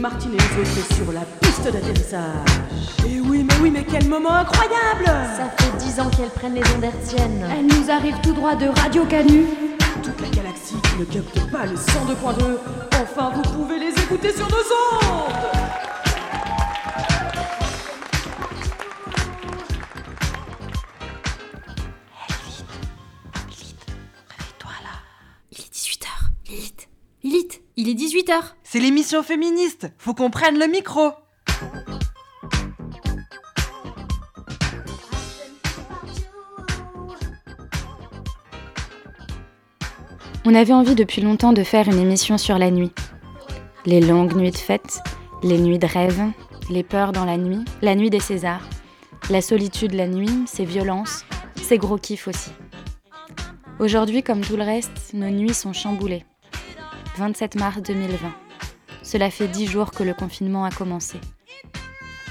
De Lilith Martinez sur la piste d'atterrissage. Et oui, mais oui, mais quel moment incroyable Ça fait dix ans qu'elles prennent les ondes hertziennes. Elle nous arrive tout droit de Radio Canu. Toute la galaxie qui ne capte pas les 102.2. Enfin, vous pouvez les écouter sur nos ondes 18h. C'est l'émission féministe, faut qu'on prenne le micro. On avait envie depuis longtemps de faire une émission sur la nuit. Les longues nuits de fête, les nuits de rêve, les peurs dans la nuit, la nuit des Césars, la solitude la nuit, ses violences, ses gros kiffs aussi. Aujourd'hui, comme tout le reste, nos nuits sont chamboulées. 27 mars 2020. Cela fait dix jours que le confinement a commencé.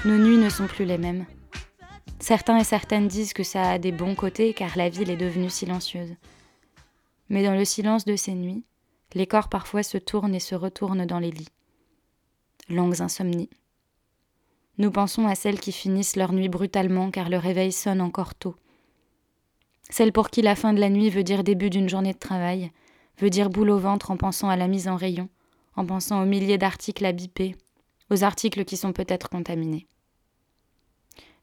Nos nuits ne sont plus les mêmes. Certains et certaines disent que ça a des bons côtés car la ville est devenue silencieuse. Mais dans le silence de ces nuits, les corps parfois se tournent et se retournent dans les lits. Longues insomnies. Nous pensons à celles qui finissent leur nuit brutalement car le réveil sonne encore tôt. Celles pour qui la fin de la nuit veut dire début d'une journée de travail, veut dire boule au ventre en pensant à la mise en rayon, en pensant aux milliers d'articles à biper, aux articles qui sont peut-être contaminés.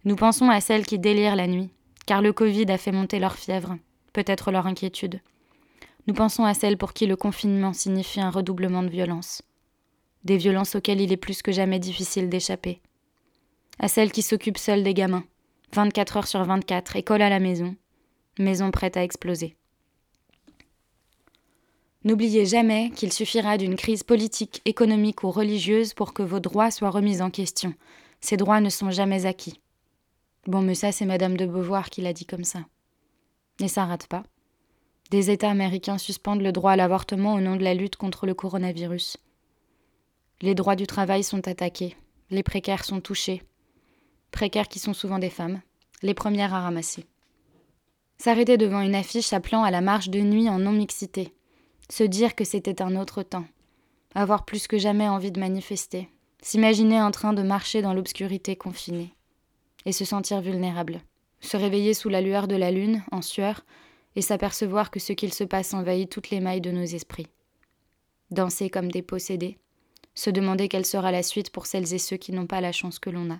Nous pensons à celles qui délirent la nuit, car le Covid a fait monter leur fièvre, peut-être leur inquiétude. Nous pensons à celles pour qui le confinement signifie un redoublement de violence, des violences auxquelles il est plus que jamais difficile d'échapper. À celles qui s'occupent seules des gamins, 24 heures sur 24, école à la maison, maison prête à exploser. N'oubliez jamais qu'il suffira d'une crise politique, économique ou religieuse pour que vos droits soient remis en question. Ces droits ne sont jamais acquis. Bon, mais ça, c'est Madame de Beauvoir qui l'a dit comme ça. Et ça rate pas. Des États américains suspendent le droit à l'avortement au nom de la lutte contre le coronavirus. Les droits du travail sont attaqués, les précaires sont touchés. Précaires qui sont souvent des femmes, les premières à ramasser. S'arrêter devant une affiche appelant à la marche de nuit en non-mixité. Se dire que c'était un autre temps. Avoir plus que jamais envie de manifester. S'imaginer en train de marcher dans l'obscurité confinée. Et se sentir vulnérable. Se réveiller sous la lueur de la lune, en sueur, et s'apercevoir que ce qu'il se passe envahit toutes les mailles de nos esprits. Danser comme des possédés. Se demander quelle sera la suite pour celles et ceux qui n'ont pas la chance que l'on a.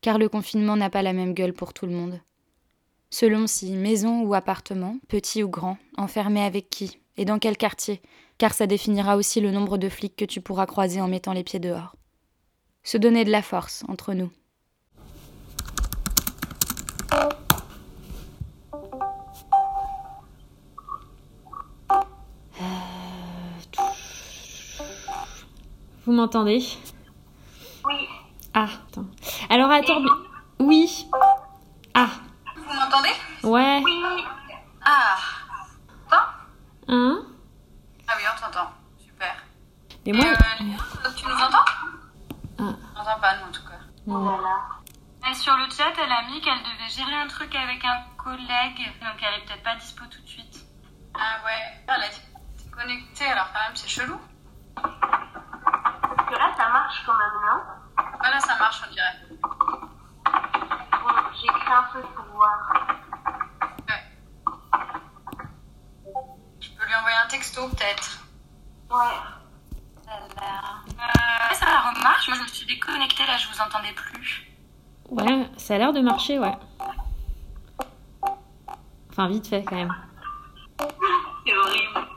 Car le confinement n'a pas la même gueule pour tout le monde. Selon si maison ou appartement, petit ou grand, enfermé avec qui et dans quel quartier, car ça définira aussi le nombre de flics que tu pourras croiser en mettant les pieds dehors. Se donner de la force entre nous. Vous m'entendez? Oui. Ah, attends. Alors attends. mais- Oui. Ah, Vous m'entendez? Ouais. Oui. Ah. T'entends Hein Ah oui, on t'entend. Super. Mais Et, moi. euh, tu nous entends Ah. On n'entend pas, nous, en tout cas. Et sur le chat, elle a mis qu'elle devait gérer un truc avec un collègue, donc elle est peut-être pas dispo tout de suite. Ah ouais. Elle a dit connectée, alors quand même, c'est chelou. Parce que là, ça marche quand même, non Voilà, ça marche, on dirait. Bon, j'écris un truc pour voir. Ouais. Je peux lui envoyer un texto, peut-être. Ouais. Euh, ça remarche. Moi, je me suis déconnectée, là, je vous entendais plus. Ouais, ça a l'air de marcher, ouais. Enfin, vite fait quand même. C'est horrible.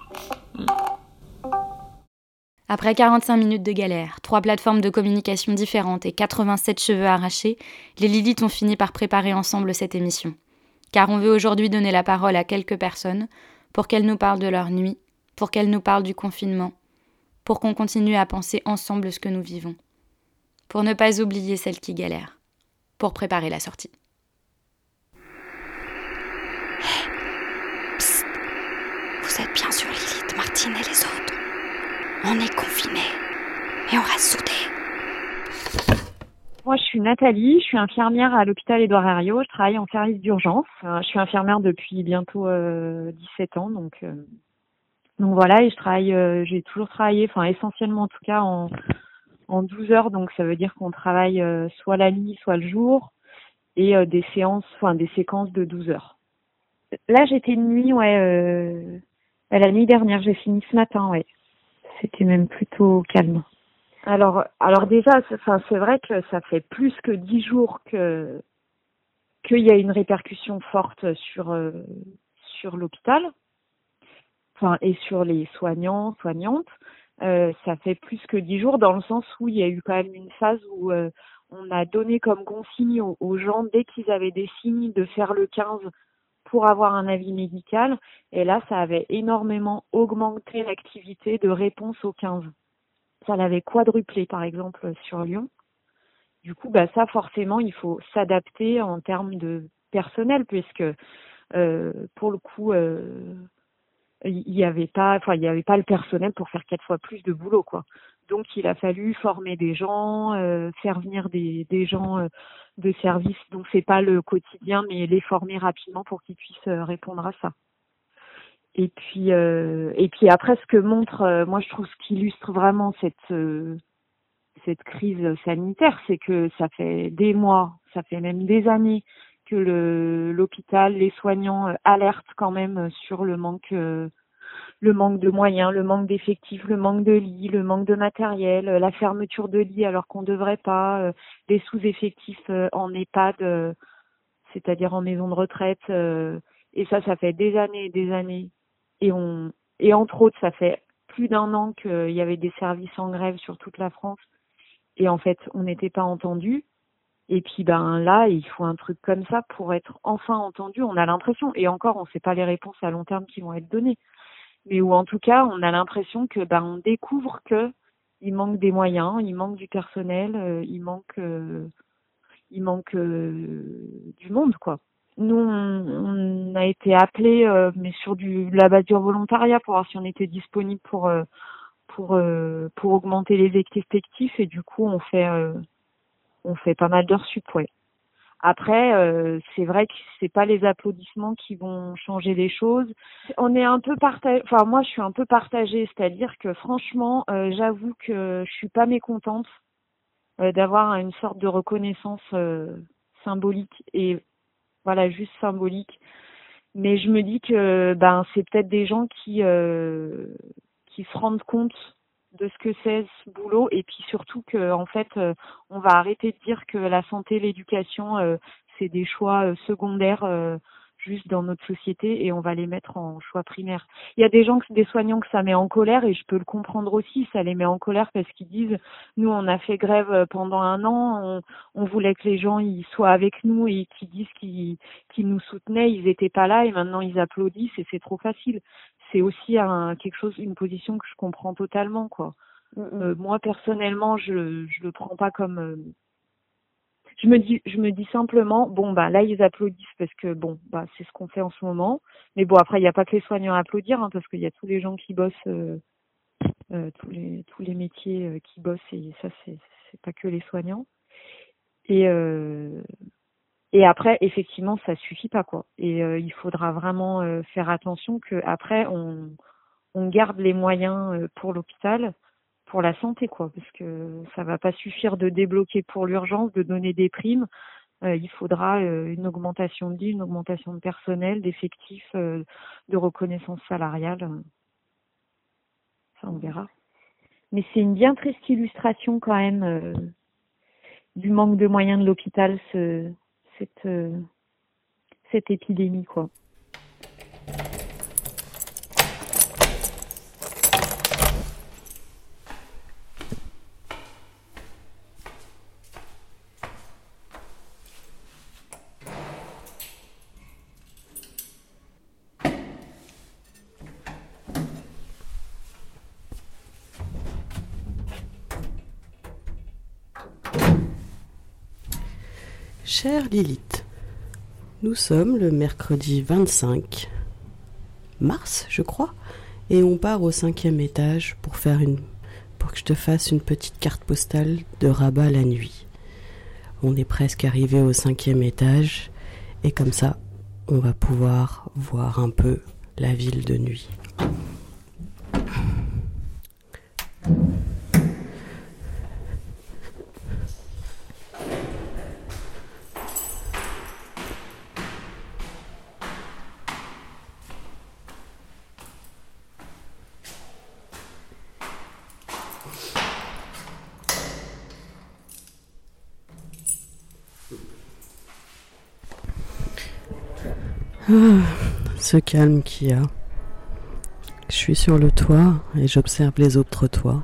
Après 45 minutes de galère, trois plateformes de communication différentes et 87 cheveux arrachés, les Lilith ont fini par préparer ensemble cette émission. Car on veut aujourd'hui donner la parole à quelques personnes pour qu'elles nous parlent de leur nuit, pour qu'elles nous parlent du confinement, pour qu'on continue à penser ensemble ce que nous vivons, pour ne pas oublier celles qui galèrent, pour préparer la sortie. Vous êtes bien sûr Lilith, Martine et les autres. On est confinés, mais on reste soudés. Moi, je suis Nathalie, je suis infirmière à l'hôpital Édouard Herriot, je travaille en service d'urgence. Euh, je suis infirmière depuis bientôt euh, 17 ans, donc, euh, donc voilà, et je travaille, j'ai toujours travaillé, enfin essentiellement en tout cas en, en 12 heures, donc ça veut dire qu'on travaille euh, soit la nuit, soit le jour, et euh, des séances, enfin des séquences de 12 heures. Là, j'étais une nuit, ouais, euh, la nuit dernière, j'ai fini ce matin, ouais. C'était même plutôt calme. Alors, alors déjà, c'est- vrai que ça fait plus que dix jours que qu'il y a une répercussion forte sur sur l'hôpital, enfin et sur les soignants, soignantes. Euh, ça fait plus que dix jours dans le sens où il y a eu quand même une phase où euh, on a donné comme consigne aux, gens dès qu'ils avaient des signes de faire le 15 pour avoir un avis médical. Et là, ça avait énormément augmenté l'activité de réponse au 15 ça l'avait quadruplé par exemple sur Lyon. Du coup, bah ça forcément, il faut s'adapter en termes de personnel puisque euh, pour le coup, il y avait pas, enfin il y avait pas le personnel pour faire quatre fois plus de boulot quoi. Donc il a fallu former des gens, euh, faire venir des, des gens euh, de service. Donc c'est pas le quotidien, mais les former rapidement pour qu'ils puissent euh, répondre à ça. Et puis euh, et puis après ce que montre euh, moi je trouve ce qui illustre vraiment cette euh, cette crise sanitaire c'est que ça fait des mois, ça fait même des années que l'hôpital, les soignants euh, alertent quand même euh, sur le manque euh, le manque de moyens, le manque d'effectifs, le manque de lits, le manque de matériel, la fermeture de lits alors qu'on devrait pas, les sous-effectifs en EHPAD, c'est-à-dire en maison de retraite, et ça, ça fait des années et des années et on et entre autres ça fait plus d'un an qu'il y avait des services en grève sur toute la France et en fait on n'était pas entendu et puis ben là il faut un truc comme ça pour être enfin entendu. On a l'impression et encore on sait pas les réponses à long terme qui vont être données. Mais où en tout cas on a l'impression que ben on découvre que il manque des moyens il manque du personnel euh, il manque euh, il manque euh, du monde quoi. Nous, on, a été appelés, euh, mais sur du la base du volontariat pour voir si on était disponible pour euh, pour euh, pour augmenter les effectifs. Et du coup on fait on fait pas mal d'heures sup, ouais. Après, euh, c'est vrai que c'est pas les applaudissements qui vont changer les choses. On est un peu partagé. Enfin, moi, je suis un peu partagée, c'est-à-dire que franchement, euh, j'avoue que je suis pas mécontente euh, d'avoir une sorte de reconnaissance symbolique et voilà juste symbolique mais je me dis que ben c'est peut-être des gens qui qui se rendent compte de ce que c'est ce boulot et puis surtout que en fait euh, on va arrêter de dire que la santé l'éducation euh, c'est des choix euh, secondaires juste dans notre société et on va les mettre en choix primaire. Il y a des gens des soignants que ça met en colère et je peux le comprendre aussi, ça les met en colère parce qu'ils disent nous on a fait grève pendant un an, on, on voulait que les gens ils soient avec nous et qu'ils disent qu'ils nous soutenaient, ils étaient pas là et maintenant ils applaudissent et c'est trop facile. C'est aussi un quelque chose une position que je comprends totalement quoi. Euh, moi personnellement, je je le prends pas comme euh, je me dis je me dis simplement bon bah là ils applaudissent parce que bon bah c'est ce qu'on fait en ce moment. Mais bon après il n'y a pas que les soignants à applaudir hein, parce qu'il y a tous les gens qui bossent euh, tous les tous les métiers qui bossent et ça c'est c'est pas que les soignants. Et euh, et après effectivement ça suffit pas quoi. Et euh, il faudra vraiment euh, faire attention que après on on garde les moyens euh, pour l'hôpital pour la santé quoi. Parce que ça va pas suffire de débloquer pour l'urgence de donner des primes. Euh, il faudra euh, une augmentation de lits une augmentation de personnel d'effectifs euh, de reconnaissance salariale. Ça on verra. Mais c'est une bien triste illustration quand même du manque de moyens de l'hôpital ce cette euh, cette épidémie quoi Chère Lilith, nous sommes le mercredi 25 mars, je crois, et on part au cinquième étage pour faire une pour que je te fasse une petite carte postale de Rabat la nuit. On est presque arrivé au cinquième étage et comme ça, on va pouvoir voir un peu la ville de nuit. Ce calme qu'il y a. Je suis sur le toit et j'observe les autres toits.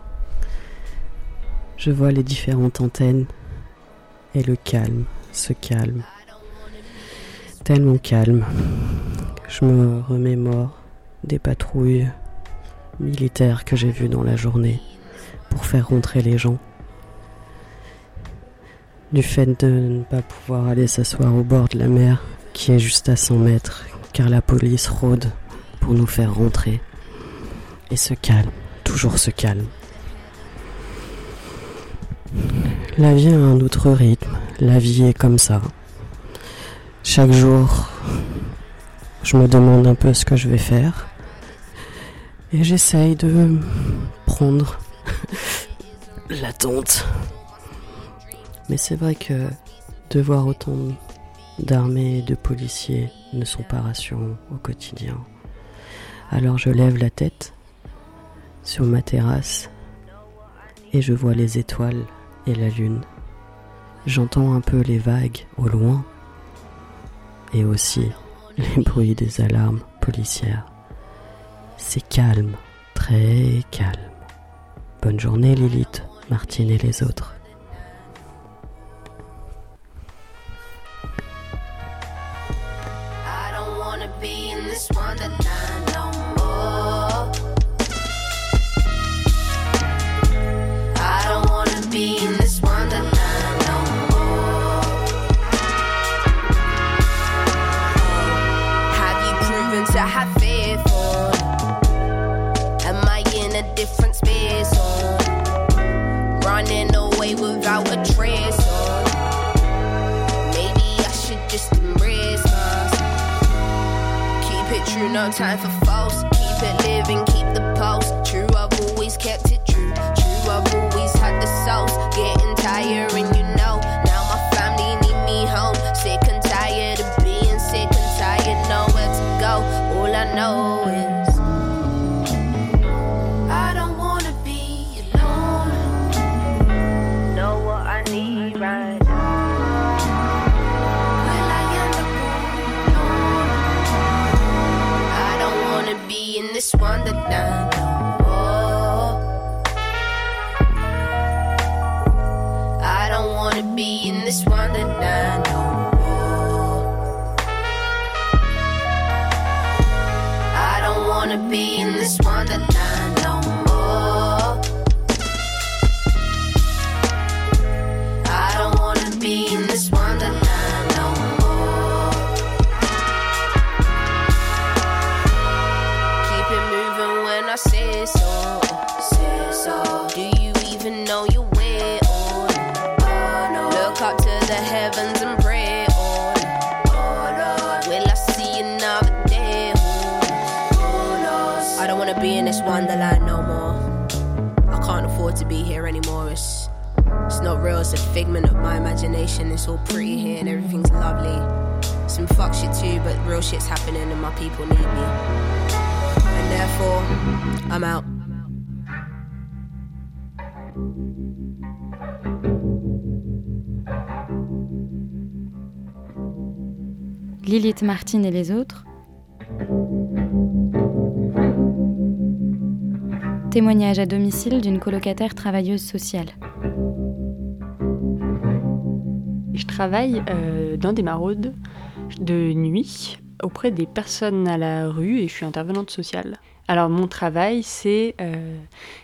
Je vois les différentes antennes et le calme, ce calme. Tellement calme. Je me remémore des patrouilles militaires que j'ai vues dans la journée pour faire rentrer les gens. Du fait de ne pas pouvoir aller s'asseoir au bord de la mer qui est juste à 100 mètres, car la police rôde pour nous faire rentrer. Et se calme, toujours se calme. La vie a un autre rythme, la vie est comme ça. Chaque jour, je me demande un peu ce que je vais faire. Et j'essaye de prendre la tonte. Mais c'est vrai que de voir autant d'armées et de policiers ne sont pas rassurants au quotidien. Alors je lève la tête sur ma terrasse et je vois les étoiles et la lune. J'entends un peu les vagues au loin et aussi les bruits des alarmes policières. C'est calme, très calme. Bonne journée Lilith, Martine et les autres. Be here anymore. It's it's not real, it's a figment of my imagination. It's all pretty here and everything's lovely. Some fuck shit too, but real shit's happening and my people need me. And therefore, I'm out. Lilith Martine et les autres. Témoignage à domicile d'une colocataire travailleuse sociale. Je travaille euh, dans des maraudes de nuit auprès des personnes à la rue et je suis intervenante sociale. Alors mon travail, c'est euh,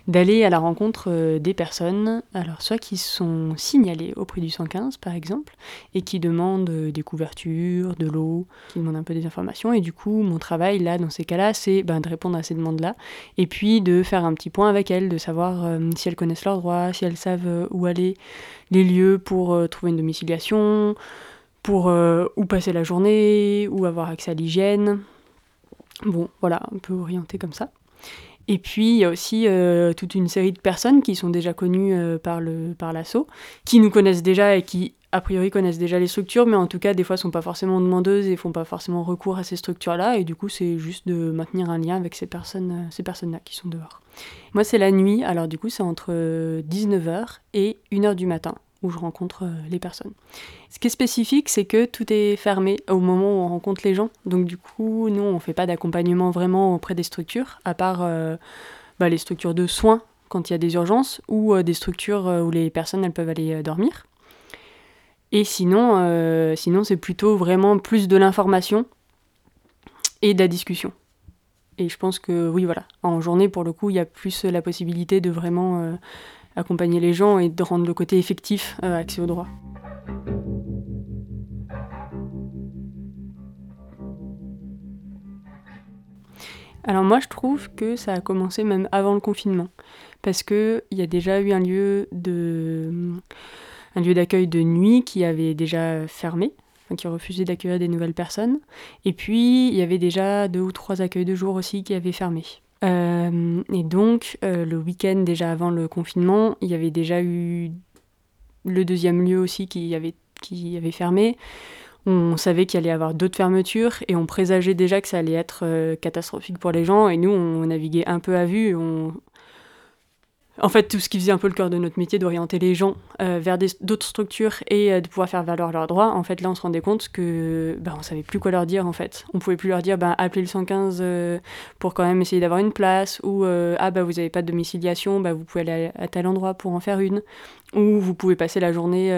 d'aller à la rencontre euh, des personnes, alors soit qui sont signalées auprès du 115 par exemple, et qui demandent euh, des couvertures, de l'eau, qui demandent un peu des informations, et du coup mon travail là, dans ces cas-là, c'est ben, de répondre à ces demandes-là, et puis de faire un petit point avec elles, de savoir si elles connaissent leurs droits, si elles savent où aller, les lieux pour trouver une domiciliation, pour où passer la journée, où avoir accès à l'hygiène. Bon, voilà, un peu orienté comme ça. Et puis, il y a aussi euh, toute une série de personnes qui sont déjà connues euh, par, le, par l'assaut, qui nous connaissent déjà et qui, a priori, connaissent déjà les structures, mais en tout cas, des fois, sont pas forcément demandeuses et font pas forcément recours à ces structures-là. Et du coup, c'est juste de maintenir un lien avec ces personnes, euh, ces personnes-là qui sont dehors. Moi, c'est la nuit, alors du coup, c'est entre 19h et 1h du matin où je rencontre euh, les personnes. Ce qui est spécifique, c'est que tout est fermé au moment où on rencontre les gens. Donc du coup, nous, on ne fait pas d'accompagnement vraiment auprès des structures, à part euh, bah, les structures de soins quand il y a des urgences, ou euh, des structures où les personnes elles peuvent aller dormir. Et sinon, sinon c'est plutôt vraiment plus de l'information et de la discussion. Et je pense que oui, voilà, en journée, pour le coup, il y a plus la possibilité de vraiment accompagner les gens et de rendre le côté effectif euh, accès au droit. Alors moi je trouve que ça a commencé même avant le confinement parce que il y a déjà eu un lieu de un lieu d'accueil de nuit qui avait déjà fermé, qui refusait d'accueillir des nouvelles personnes et puis il y avait déjà deux ou trois accueils de jour aussi qui avaient fermé. Euh, et donc, euh, le week-end déjà avant le confinement, il y avait déjà eu le deuxième lieu aussi qui avait, qui avait fermé. On savait qu'il allait y avoir d'autres fermetures et on présageait déjà que ça allait être euh, catastrophique pour les gens. Et nous, on naviguait un peu à vue. En fait, tout ce qui faisait un peu le cœur de notre métier, d'orienter les gens euh, vers d'autres structures et euh, de pouvoir faire valoir leurs droits, en fait, là, on se rendait compte que bah, on savait plus quoi leur dire, en fait. On pouvait plus leur dire, bah, appelez le 115 euh, pour quand même essayer d'avoir une place, ou ah, bah, vous n'avez pas de domiciliation, bah, vous pouvez aller à, tel endroit pour en faire une, ou vous pouvez passer la journée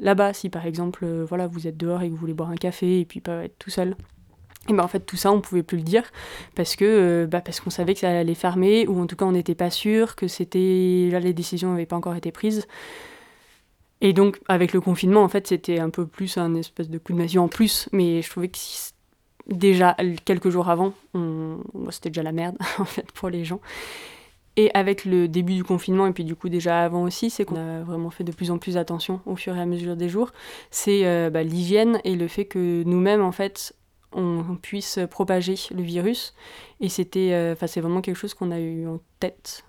là-bas, si par exemple, voilà, vous êtes dehors et que vous voulez boire un café et puis pas être tout seul. Et ben en fait tout ça on pouvait plus le dire parce que euh, bah parce qu'on savait que ça allait fermer ou en tout cas on n'était pas sûr que c'était là les décisions n'avaient pas encore été prises. Et donc avec le confinement en fait c'était un peu plus un espèce de coup de magie en plus mais je trouvais que déjà quelques jours avant c'était déjà la merde en fait pour les gens. Et avec le début du confinement, et puis du coup déjà avant aussi, c'est qu'on a vraiment fait de plus en plus attention au fur et à mesure des jours, c'est euh, bah, l'hygiène et le fait que nous-mêmes, en fait, on puisse propager le virus. Et c'était, euh, enfin, c'est vraiment quelque chose qu'on a eu en tête.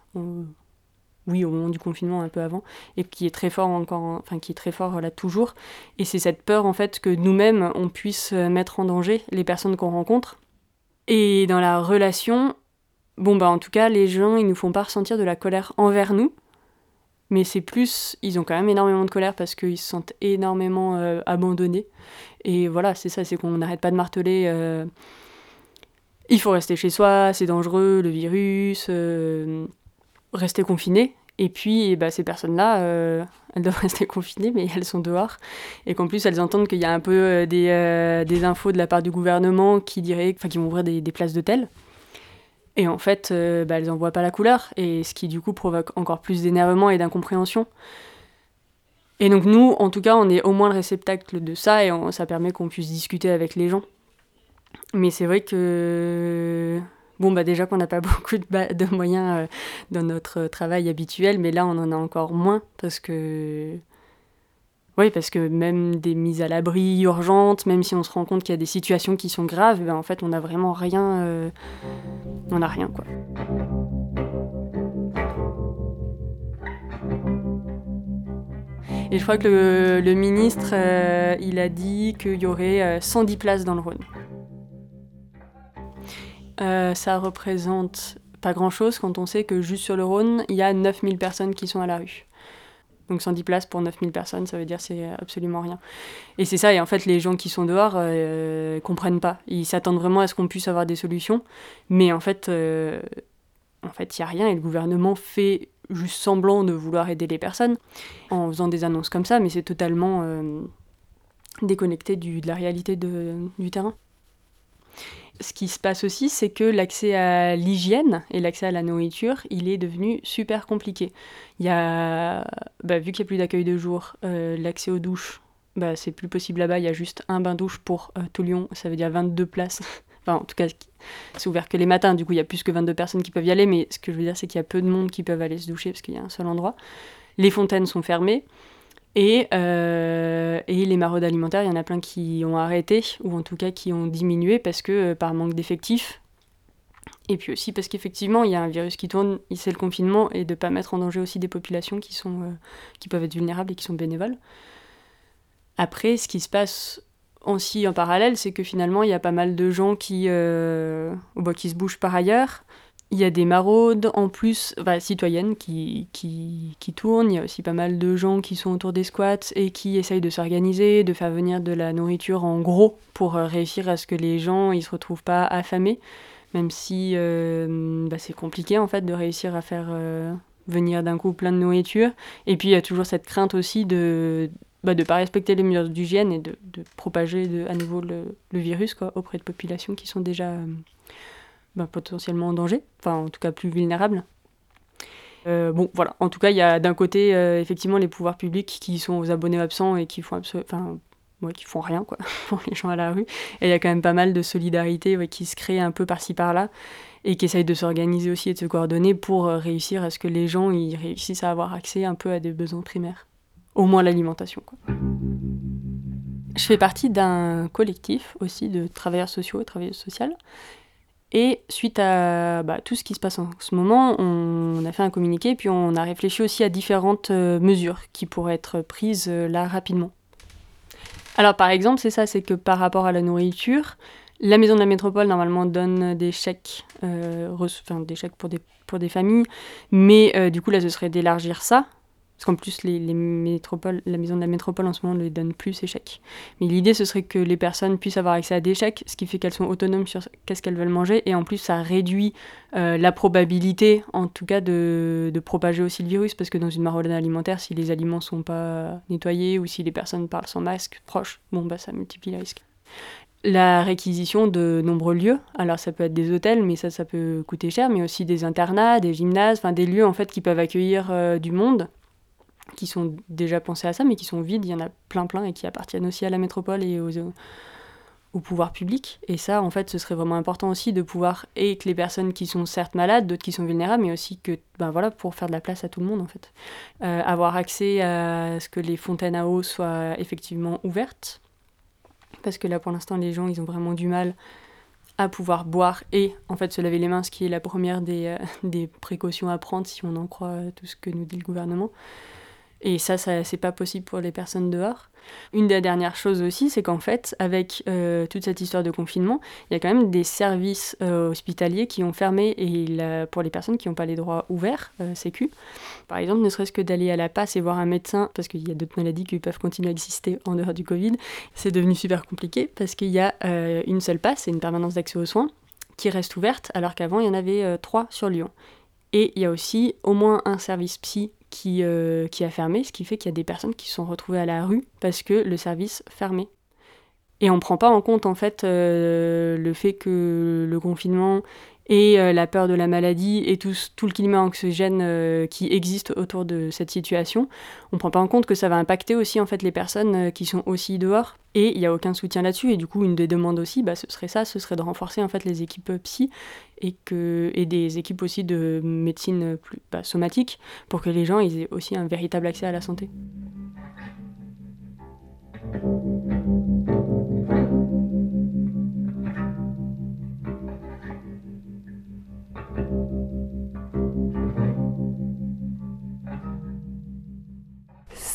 oui, au moment du confinement, un peu avant, et qui est très fort encore, enfin qui est très fort là toujours. Et c'est cette peur en fait que nous-mêmes on puisse mettre en danger les personnes qu'on rencontre. Et dans la relation, bon bah en tout cas les gens ils nous font pas ressentir de la colère envers nous, mais c'est plus, ils ont quand même énormément de colère parce qu'ils se sentent énormément euh, abandonnés. Et voilà, c'est ça, c'est qu'on n'arrête pas de marteler. Euh, il faut rester chez soi, c'est dangereux, le virus, euh, rester confiné. Et puis, bah, ces personnes-là, elles doivent rester confinées, mais elles sont dehors. Et qu'en plus, elles entendent qu'il y a un peu des, des, infos de la part du gouvernement qui diraient, enfin, qui vont ouvrir des, des places d'hôtel. Et en fait, euh, bah, elles n'en voient pas la couleur, et ce qui du coup provoque encore plus d'énervement et d'incompréhension. Et donc nous, en tout cas, on est au moins le réceptacle de ça, et ça permet qu'on puisse discuter avec les gens. Mais c'est vrai que... Bon, bah déjà qu'on n'a pas beaucoup de, moyens euh, dans notre travail habituel, mais là, on en a encore moins, parce que oui, parce que même des mises à l'abri urgentes, même si on se rend compte qu'il y a des situations qui sont graves, ben en fait, on n'a vraiment rien. Euh, on n'a rien, quoi. Et je crois que le, ministre, euh, il a dit qu'il y aurait 110 euh, places dans le Rhône. ça représente pas grand-chose quand on sait que juste sur le Rhône, il y a 9000 personnes qui sont à la rue. Donc 110 places pour 9000 personnes, ça veut dire c'est absolument rien. Et c'est ça, et en fait les gens qui sont dehors euh, comprennent pas. Ils s'attendent vraiment à ce qu'on puisse avoir des solutions, mais en fait, euh, en fait il n'y a rien et le gouvernement fait juste semblant de vouloir aider les personnes en faisant des annonces comme ça, mais c'est totalement euh, déconnecté du, de la réalité de, du terrain. Ce qui se passe aussi, c'est que l'accès à l'hygiène et l'accès à la nourriture, il est devenu super compliqué. Y a, bah, vu qu'il n'y a plus d'accueil de jour, euh, l'accès aux douches, bah, c'est plus possible là-bas. Il y a juste un bain-douche pour euh, tout Lyon, ça veut dire 22 places. enfin, en tout cas, c'est ouvert que les matins, du coup, il y a plus que 22 personnes qui peuvent y aller, mais ce que je veux dire, c'est qu'il y a peu de monde qui peuvent aller se doucher parce qu'il y a un seul endroit. Les fontaines sont fermées. Et, euh, et, les maraudes alimentaires, il y en a plein qui ont arrêté, ou en tout cas qui ont diminué parce que euh, par manque d'effectifs. Et puis aussi parce qu'effectivement, il y a un virus qui tourne, c'est le confinement, et de ne pas mettre en danger aussi des populations qui, sont, euh, qui peuvent être vulnérables et qui sont bénévoles. Après, ce qui se passe aussi en parallèle, c'est que finalement, il y a pas mal de gens qui, bah, qui se bougent par ailleurs. Il y a des maraudes en plus citoyennes qui, qui, qui, tournent. Il y a aussi pas mal de gens qui sont autour des squats et qui essayent de s'organiser, de faire venir de la nourriture en gros pour euh, réussir à ce que les gens ne se retrouvent pas affamés. Même si euh, bah, c'est compliqué en fait de réussir à faire euh, venir d'un coup plein de nourriture. Et puis il y a toujours cette crainte aussi de ne bah, pas respecter les mesures d'hygiène et de, de propager à nouveau le, le, virus quoi, auprès de populations qui sont déjà bah, potentiellement en danger, enfin en tout cas plus vulnérables. Euh, bon, voilà. En tout cas, il y a d'un côté, euh, effectivement, les pouvoirs publics qui sont aux abonnés absents et qui font, ouais, qui font rien, quoi, pour les gens à la rue. Et il y a quand même pas mal de solidarité qui se crée un peu par-ci par-là et qui essayent de s'organiser aussi et de se coordonner pour euh, réussir à ce que les gens ils réussissent à avoir accès un peu à des besoins primaires. Au moins l'alimentation, quoi. Je fais partie d'un collectif aussi de travailleurs sociaux et travailleuses sociales et suite à bah, tout ce qui se passe en ce moment, on a fait un communiqué, puis on a réfléchi aussi à différentes euh, mesures qui pourraient être prises euh, là rapidement. Alors par exemple, c'est ça, c'est que par rapport à la nourriture, la maison de la métropole normalement donne des chèques, euh, pour des familles, mais du coup là ce serait d'élargir ça parce qu'en plus, les, métropoles, la maison de la métropole en ce moment ne les donne plus ces chèques. Mais l'idée, ce serait que les personnes puissent avoir accès à des chèques, ce qui fait qu'elles sont autonomes sur qu'est-ce qu'elles veulent manger. Et en plus, ça réduit euh, la probabilité, en tout cas, de, propager aussi le virus. Parce que dans une maraude alimentaire, si les aliments sont pas nettoyés ou si les personnes parlent sans masque proche, bon, bah, ça multiplie les risques la réquisition de nombreux lieux. Alors ça peut être des hôtels, mais ça, ça peut coûter cher, mais aussi des internats, des gymnases, enfin des lieux en fait qui peuvent accueillir euh, du monde qui sont déjà pensés à ça, mais qui sont vides. Il y en a plein, plein, et qui appartiennent aussi à la métropole et aux, au pouvoir public. Et ça, en fait, ce serait vraiment important aussi de pouvoir, et que les personnes qui sont certes malades, d'autres qui sont vulnérables, mais aussi que, ben voilà, pour faire de la place à tout le monde, en fait. Euh, avoir accès à ce que les fontaines à eau soient effectivement ouvertes. Parce que là, pour l'instant, les gens, ils ont vraiment du mal à pouvoir boire et en fait se laver les mains, ce qui est la première des, euh, des précautions à prendre si on en croit tout ce que nous dit le gouvernement. Et ça, ça c'est pas possible pour les personnes dehors. Une des dernières choses aussi, c'est qu'en fait, avec euh, toute cette histoire de confinement, il y a quand même des services euh, hospitaliers qui ont fermé et pour les personnes qui n'ont pas les droits ouverts, euh, sécu. Par exemple, ne serait-ce que d'aller à la passe et voir un médecin, parce qu'il y a d'autres maladies qui peuvent continuer à exister en dehors du Covid, c'est devenu super compliqué parce qu'il y a une seule passe et une permanence d'accès aux soins qui reste ouverte, alors qu'avant, il y en avait trois sur Lyon. Et il y a aussi au moins un service psy qui, euh, qui a fermé, ce qui fait qu'il y a des personnes qui sont retrouvées à la rue parce que le service fermait. Et on ne prend pas en compte en fait euh, le fait que le confinement et euh, la peur de la maladie et tout, tout le climat anxiogène euh, qui existe autour de cette situation, on ne prend pas en compte que ça va impacter aussi en fait les personnes euh, qui sont aussi dehors. Et il n'y a aucun soutien là-dessus. Et du coup une des demandes aussi bah, ce serait ça, ce serait de renforcer en fait les équipes psy et, que, et des équipes aussi de médecine plus bah, somatique pour que les gens aient aussi un véritable accès à la santé.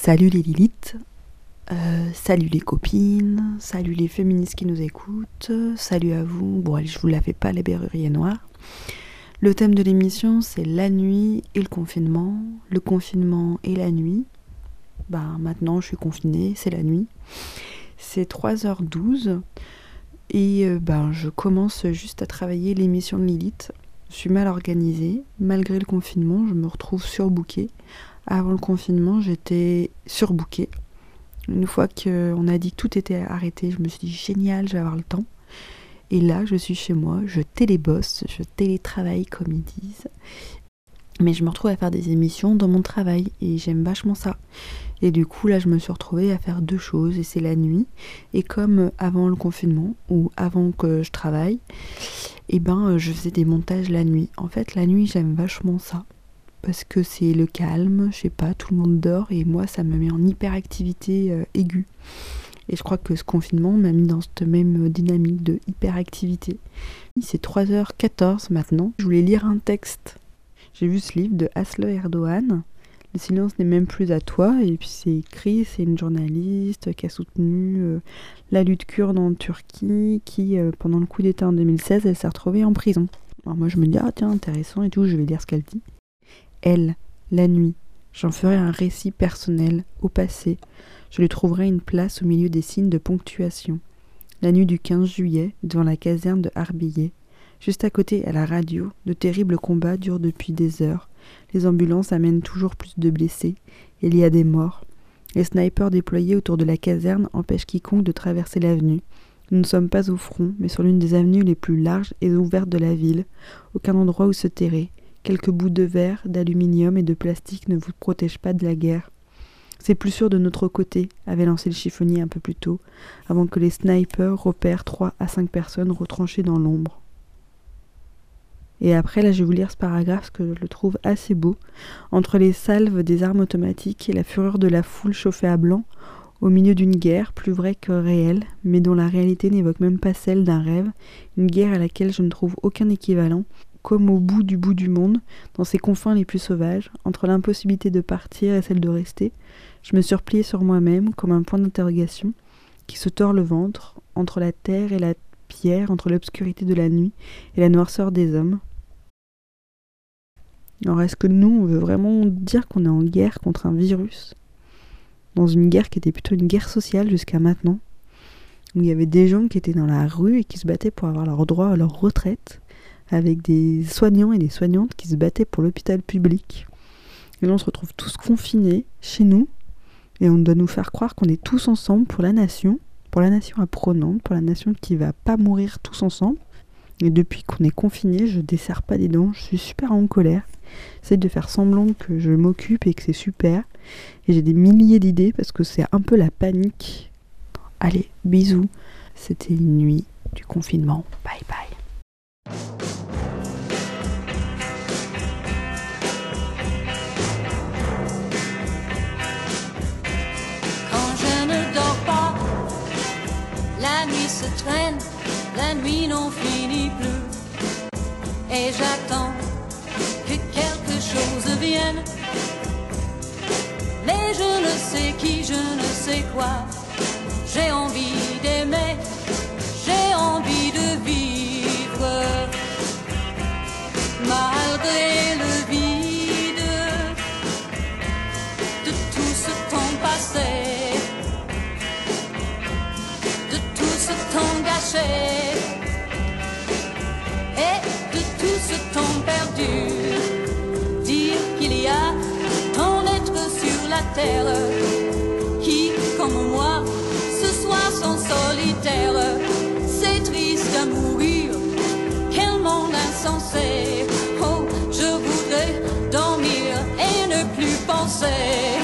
Salut les Lilith, euh, salut les copines, salut les féministes qui nous écoutent, salut à vous. Bon, allez, je vous la fais pas, les berruriers noirs. Le thème de l'émission, c'est la nuit et le confinement. Le confinement et la nuit. Bah, maintenant, je suis confinée, c'est la nuit. C'est 3h12 et euh, ben, je commence juste à travailler l'émission de Lilith. Je suis mal organisée. Malgré le confinement, je me retrouve surbookée avant le confinement, j'étais surbookée. Une fois qu'on a dit que tout était arrêté, je me suis dit génial, je vais avoir le temps. Et là, je suis chez moi, je télébosse, je télétravaille comme ils disent. Mais je me retrouve à faire des émissions dans mon travail et j'aime vachement ça. Et du coup, là, je me suis retrouvée à faire deux choses et c'est la nuit. Et comme avant le confinement ou avant que je travaille, eh ben, je faisais des montages la nuit. En fait, la nuit, j'aime vachement ça parce que c'est le calme, je sais pas, tout le monde dort et moi, ça me met en hyperactivité euh, aiguë. Et je crois que ce confinement m'a mis dans cette même dynamique de hyperactivité. C'est 3h14 maintenant. Je voulais lire un texte. J'ai vu ce livre de Asle Erdogan. Le silence n'est même plus à toi. Et puis c'est écrit, c'est une journaliste qui a soutenu euh, la lutte kurde en Turquie, qui euh, pendant le coup d'État en 2016, elle s'est retrouvée en prison. Alors moi je me dis, ah tiens, intéressant et tout, je vais lire ce qu'elle dit. Elle, la nuit, j'en ferai un récit personnel, au passé, je lui trouverai une place au milieu des signes de ponctuation. La nuit du 15 juillet, devant la caserne de Harbillet, juste à côté à la radio, de terribles combats durent depuis des heures. Les ambulances amènent toujours plus de blessés. Il y a des morts. Les snipers déployés autour de la caserne empêchent quiconque de traverser l'avenue. Nous ne sommes pas au front, mais sur l'une des avenues les plus larges et ouvertes de la ville. Aucun endroit où se terrer. Quelques bouts de verre, d'aluminium et de plastique ne vous protègent pas de la guerre. C'est plus sûr de notre côté, avait lancé le chiffonnier un peu plus tôt, avant que les snipers repèrent trois à cinq personnes retranchées dans l'ombre. Et après, là, je vais vous lire ce paragraphe que je le trouve assez beau. Entre les salves des armes automatiques et la fureur de la foule chauffée à blanc, au milieu d'une guerre plus vraie que réelle, mais dont la réalité n'évoque même pas celle d'un rêve, une guerre à laquelle je ne trouve aucun équivalent, comme au bout du bout du monde, dans ses confins les plus sauvages, entre l'impossibilité de partir et celle de rester, je me replié sur moi-même comme un point d'interrogation qui se tord le ventre entre la terre et la pierre, entre l'obscurité de la nuit et la noirceur des hommes. Alors est-ce que nous, on veut vraiment dire qu'on est en guerre contre un virus? Dans une guerre qui était plutôt une guerre sociale jusqu'à maintenant, où il y avait des gens qui étaient dans la rue et qui se battaient pour avoir leur droit à leur retraite, avec des soignants et des soignantes qui se battaient pour l'hôpital public. Et là, on se retrouve tous confinés chez nous, et on doit nous faire croire qu'on est tous ensemble pour la nation, pour la nation apprenante, pour la nation qui va pas mourir tous ensemble. Et depuis qu'on est confiné, je desserre pas des dents, je suis super en colère. J'essaie de faire semblant que je m'occupe et que c'est super. Et j'ai des milliers d'idées parce que c'est un peu la panique. Allez, bisous. C'était une nuit du confinement. Bye bye. Traîne, la nuit n'en finit plus. Et j'attends que quelque chose vienne. Mais je ne sais qui, je ne sais quoi. J'ai envie d'aimer, j'ai envie de vivre. Malgré le vide ce temps perdu. Dire qu'il y a tant d'êtres sur la terre qui, comme moi, ce soir sont solitaires. C'est triste à mourir, quel monde insensé. Oh, je voudrais dormir et ne plus penser.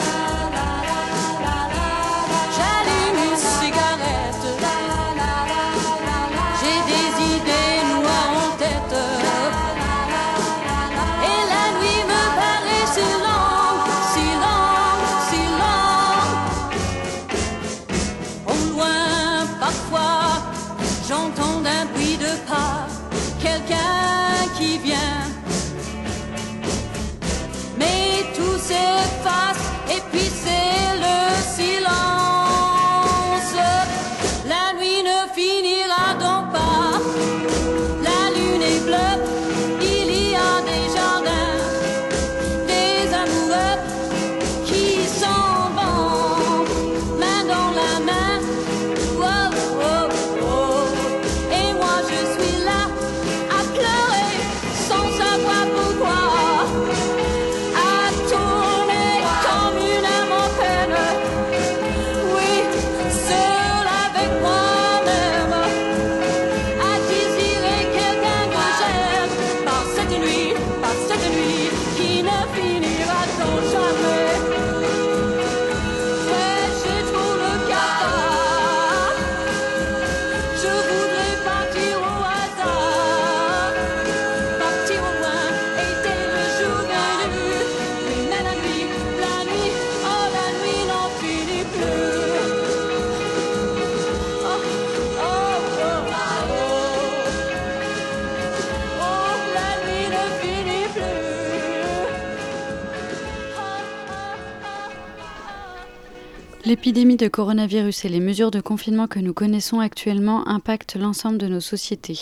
L'épidémie de coronavirus et les mesures de confinement que nous connaissons actuellement impactent l'ensemble de nos sociétés.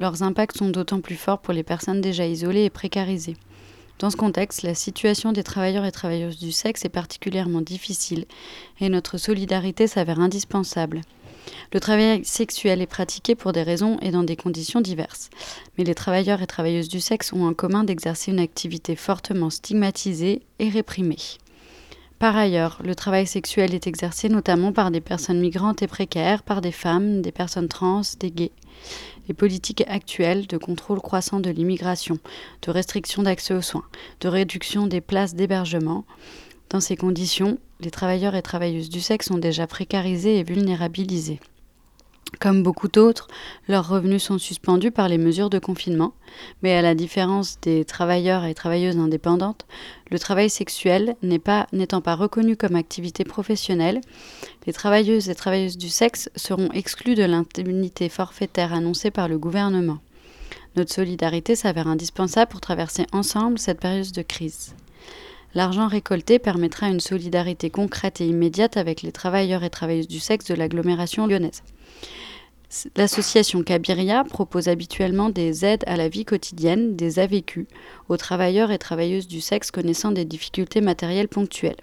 Leurs impacts sont d'autant plus forts pour les personnes déjà isolées et précarisées. Dans ce contexte, la situation des travailleurs et travailleuses du sexe est particulièrement difficile et notre solidarité s'avère indispensable. Le travail sexuel est pratiqué pour des raisons et dans des conditions diverses, mais les travailleurs et travailleuses du sexe ont en commun d'exercer une activité fortement stigmatisée et réprimée. Par ailleurs, le travail sexuel est exercé notamment par des personnes migrantes et précaires, par des femmes, des personnes trans, des gays. Les politiques actuelles de contrôle croissant de l'immigration, de restriction d'accès aux soins, de réduction des places d'hébergement, dans ces conditions, les travailleurs et travailleuses du sexe sont déjà précarisés et vulnérabilisés. Comme beaucoup d'autres, leurs revenus sont suspendus par les mesures de confinement, mais à la différence des travailleurs et travailleuses indépendantes, le travail sexuel n'étant pas, reconnu comme activité professionnelle, les travailleuses et travailleuses du sexe seront exclus de l'indemnité forfaitaire annoncée par le gouvernement. Notre solidarité s'avère indispensable pour traverser ensemble cette période de crise. L'argent récolté permettra une solidarité concrète et immédiate avec les travailleurs et travailleuses du sexe de l'agglomération lyonnaise. L'association Cabiria propose habituellement des aides à la vie quotidienne, des AVQ, aux travailleurs et travailleuses du sexe connaissant des difficultés matérielles ponctuelles.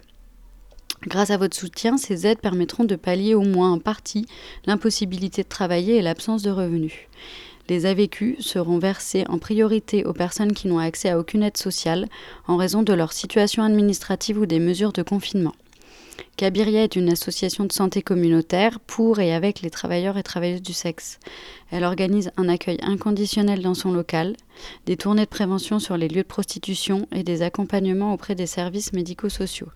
Grâce à votre soutien, ces aides permettront de pallier au moins en partie l'impossibilité de travailler et l'absence de revenus. Les AVQ seront versés en priorité aux personnes qui n'ont accès à aucune aide sociale en raison de leur situation administrative ou des mesures de confinement. Cabiria est une association de santé communautaire pour et avec les travailleurs et travailleuses du sexe. Elle organise un accueil inconditionnel dans son local, des tournées de prévention sur les lieux de prostitution et des accompagnements auprès des services médico-sociaux.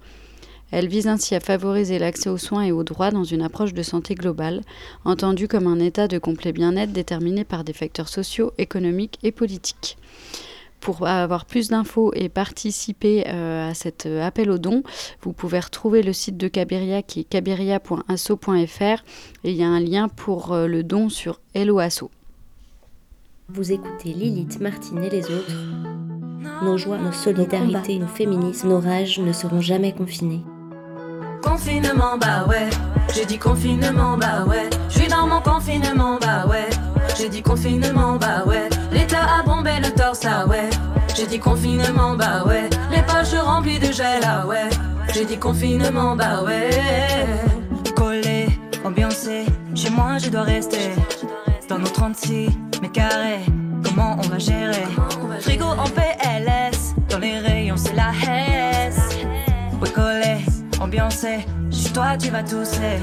Elle vise ainsi à favoriser l'accès aux soins et aux droits dans une approche de santé globale, entendue comme un état de complet bien-être déterminé par des facteurs sociaux, économiques et politiques. Pour avoir plus d'infos et participer euh, à cet euh, appel aux dons, vous pouvez retrouver le site de Cabiria qui est cabiria.asso.fr et il y a un lien pour euh, le don sur Hello Asso. Vous écoutez Lilith, Martine et les autres. Nos joies, nos solidarités, nos féminismes, nos rages ne seront jamais confinés. Confinement, bah ouais. J'ai dit confinement, bah ouais. Je suis dans mon confinement, bah ouais. J'ai dit confinement, bah ouais. L'état a bombé le torse, ah ouais. J'ai dit confinement, bah ouais. Les poches remplies de gel, ah ouais. J'ai dit confinement, bah ouais. Collé, ambiancé, chez moi je dois rester. Dans nos 36 mètres carrés, comment on va gérer? Frigo en PLS, dans les rayons c'est la hesse. Ambiancé, toi tu vas tousser.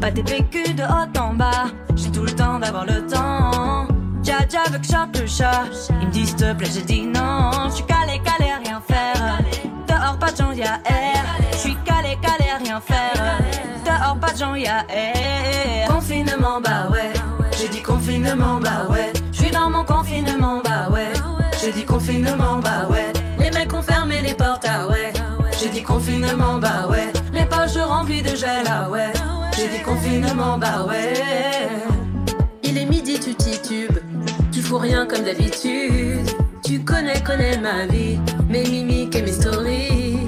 Pas des PQ de haut en bas, j'ai tout le temps d'avoir le temps. Dja dja veut que je le chat, il me s'il te plaît, j'ai dit non. J'suis calé, calé, rien faire. Dehors pas de gens, y'a air. J'suis calé, calé, rien faire. Dehors pas de gens, y'a air. Confinement, bah ouais. J'ai dit confinement, bah ouais. J'suis dans mon confinement, bah ouais. J'ai dit confinement, bah ouais. Les mecs ont fermé les portes, ah ouais. J'ai dit confinement, bah ouais. Poches remplies de gel, ah ouais. J'ai dit confinement, bah ouais. Il est midi, tu titubes. Tu fous rien comme d'habitude. Tu connais, connais ma vie. Mes mimiques et mes stories.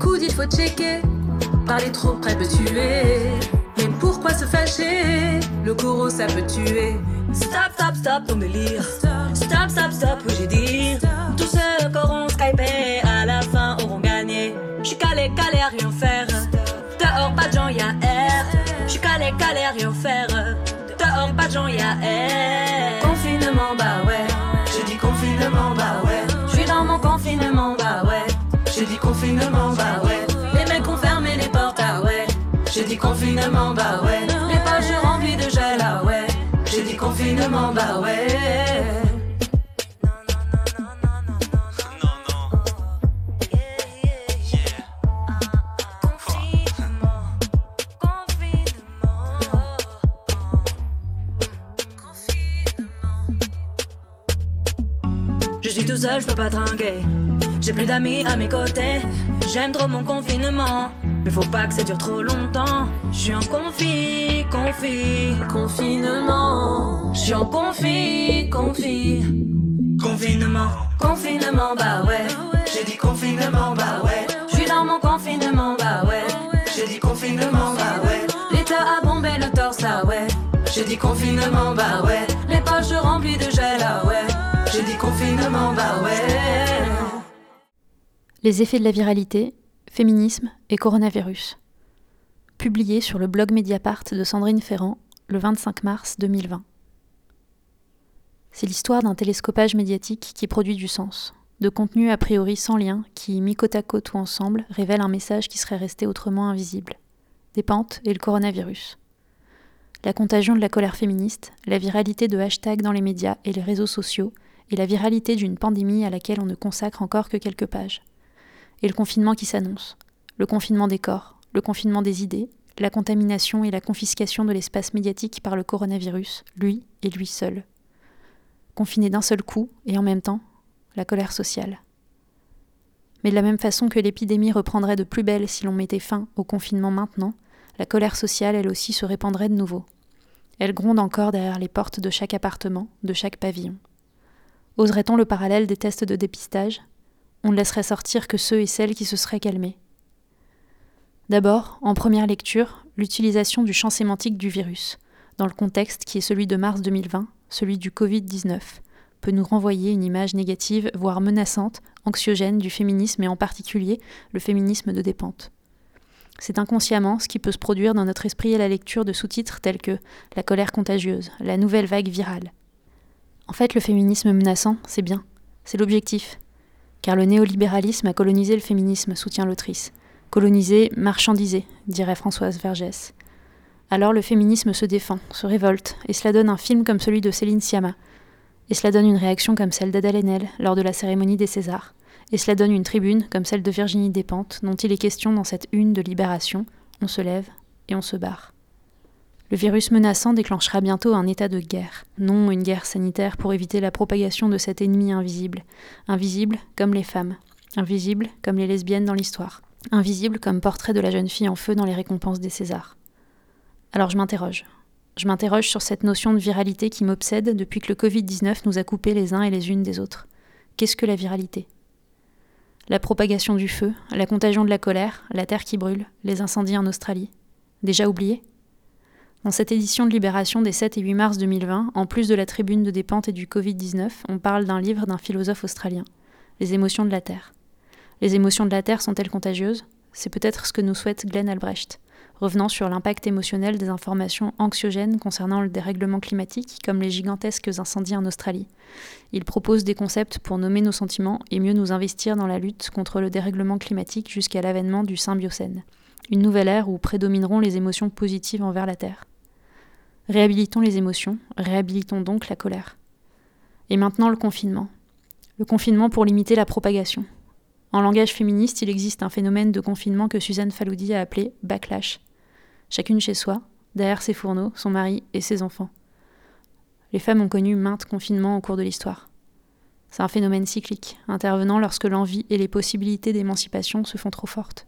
Coudes, il faut checker. Parler trop près peut tuer. Mais pourquoi se fâcher? Le courroux, ça peut tuer. Stop, stop, stop ton délire. Stop, stop, stop, oui, j'ai dit. Tous ceux qui auront Skypé à la fin auront gagné. J'suis calé, calé à rien faire. Rien faire. Dehors, pas de gens, y'a air. Confinement, bah ouais. J'ai dit confinement, bah ouais. J'suis dans mon confinement, bah ouais. J'ai dit confinement, bah ouais. Les mecs ont fermé les portes, ah ouais. J'ai dit confinement, bah ouais. Les pages remplies de gel, ah ouais. J'ai dit confinement, bah ouais. Suis tout seul, je peux pas trinquer. J'ai plus d'amis à mes côtés. J'aime trop mon confinement. Mais faut pas que ça dure trop longtemps. Je suis en confi, confi, confinement. Je suis en confi, confi. Confinement, confinement, bah ouais. J'ai dit confinement, bah ouais. Je suis dans mon confinement, bah ouais. J'ai dit confinement, bah ouais. L'État a bombé le torse, ah ouais. J'ai dit confinement, bah ouais. Les poches remplies de. Ouais. Les effets de la viralité, féminisme et coronavirus. Publié sur le blog Mediapart de Sandrine Ferrand le 25 mars 2020. C'est l'histoire d'un télescopage médiatique qui produit du sens, de contenus a priori sans lien qui, mis côte à côte ou ensemble, révèlent un message qui serait resté autrement invisible. Des pentes et le coronavirus. La contagion de la colère féministe, la viralité de hashtags dans les médias et les réseaux sociaux, et la viralité d'une pandémie à laquelle on ne consacre encore que quelques pages. Et le confinement qui s'annonce. Le confinement des corps, le confinement des idées, la contamination et la confiscation de l'espace médiatique par le coronavirus, lui et lui seul. Confiné d'un seul coup, et en même temps, la colère sociale. Mais de la même façon que l'épidémie reprendrait de plus belle si l'on mettait fin au confinement maintenant, la colère sociale elle aussi se répandrait de nouveau. Elle gronde encore derrière les portes de chaque appartement, de chaque pavillon. Oserait-on le parallèle des tests de dépistage? On ne laisserait sortir que ceux et celles qui se seraient calmés. D'abord, en première lecture, l'utilisation du champ sémantique du virus, dans le contexte qui est celui de mars 2020, celui du Covid-19, peut nous renvoyer une image négative, voire menaçante, anxiogène du féminisme et en particulier le féminisme de dépente. C'est inconsciemment ce qui peut se produire dans notre esprit à la lecture de sous-titres tels que La colère contagieuse, La nouvelle vague virale. En fait, le féminisme menaçant, c'est bien, c'est l'objectif. Car le néolibéralisme a colonisé le féminisme, soutient l'autrice. Colonisé, marchandisé, dirait Françoise Vergès. Alors le féminisme se défend, se révolte, et cela donne un film comme celui de Céline Sciamma. Et cela donne une réaction comme celle d'Ada Lenel lors de la cérémonie des Césars. Et cela donne une tribune comme celle de Virginie Despentes, dont il est question dans cette une de Libération. On se lève et on se barre. Le virus menaçant déclenchera bientôt un état de guerre, non une guerre sanitaire pour éviter la propagation de cet ennemi invisible, invisible comme les femmes, invisible comme les lesbiennes dans l'histoire, invisible comme portrait de la jeune fille en feu dans les récompenses des Césars. Alors je m'interroge. Je m'interroge sur cette notion de viralité qui m'obsède depuis que le Covid-19 nous a coupés les uns et les unes des autres. Qu'est-ce que la viralité? La propagation du feu, la contagion de la colère, la terre qui brûle, les incendies en Australie. Déjà oublié? Dans cette édition de Libération des 7 et 8 mars 2020, en plus de la tribune de dépente et du Covid-19, on parle d'un livre d'un philosophe australien, Les émotions de la Terre. Les émotions de la Terre sont-elles contagieuses? C'est peut-être ce que nous souhaite Glenn Albrecht revenant sur l'impact émotionnel des informations anxiogènes concernant le dérèglement climatique, comme les gigantesques incendies en Australie. Il propose des concepts pour nommer nos sentiments et mieux nous investir dans la lutte contre le dérèglement climatique jusqu'à l'avènement du symbiocène, une nouvelle ère où prédomineront les émotions positives envers la Terre. Réhabilitons les émotions, réhabilitons donc la colère. Et maintenant le confinement. Le confinement pour limiter la propagation. En langage féministe, il existe un phénomène de confinement que Suzanne Faloudi a appelé backlash, chacune chez soi, derrière ses fourneaux, son mari et ses enfants. Les femmes ont connu maintes confinements au cours de l'histoire. C'est un phénomène cyclique, intervenant lorsque l'envie et les possibilités d'émancipation se font trop fortes.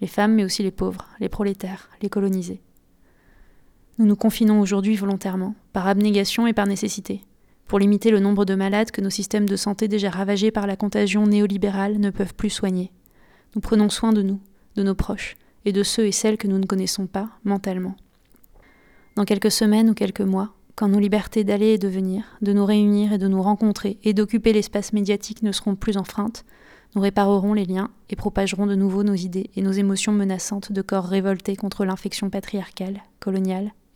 Les femmes, mais aussi les pauvres, les prolétaires, les colonisés. Nous nous confinons aujourd'hui volontairement, par abnégation et par nécessité, pour limiter le nombre de malades que nos systèmes de santé déjà ravagés par la contagion néolibérale ne peuvent plus soigner. Nous prenons soin de nous, de nos proches, et de ceux et celles que nous ne connaissons pas mentalement. Dans quelques semaines ou quelques mois, quand nos libertés d'aller et de venir, de nous réunir et de nous rencontrer et d'occuper l'espace médiatique ne seront plus enfreintes, nous réparerons les liens et propagerons de nouveau nos idées et nos émotions menaçantes de corps révoltés contre l'infection patriarcale, coloniale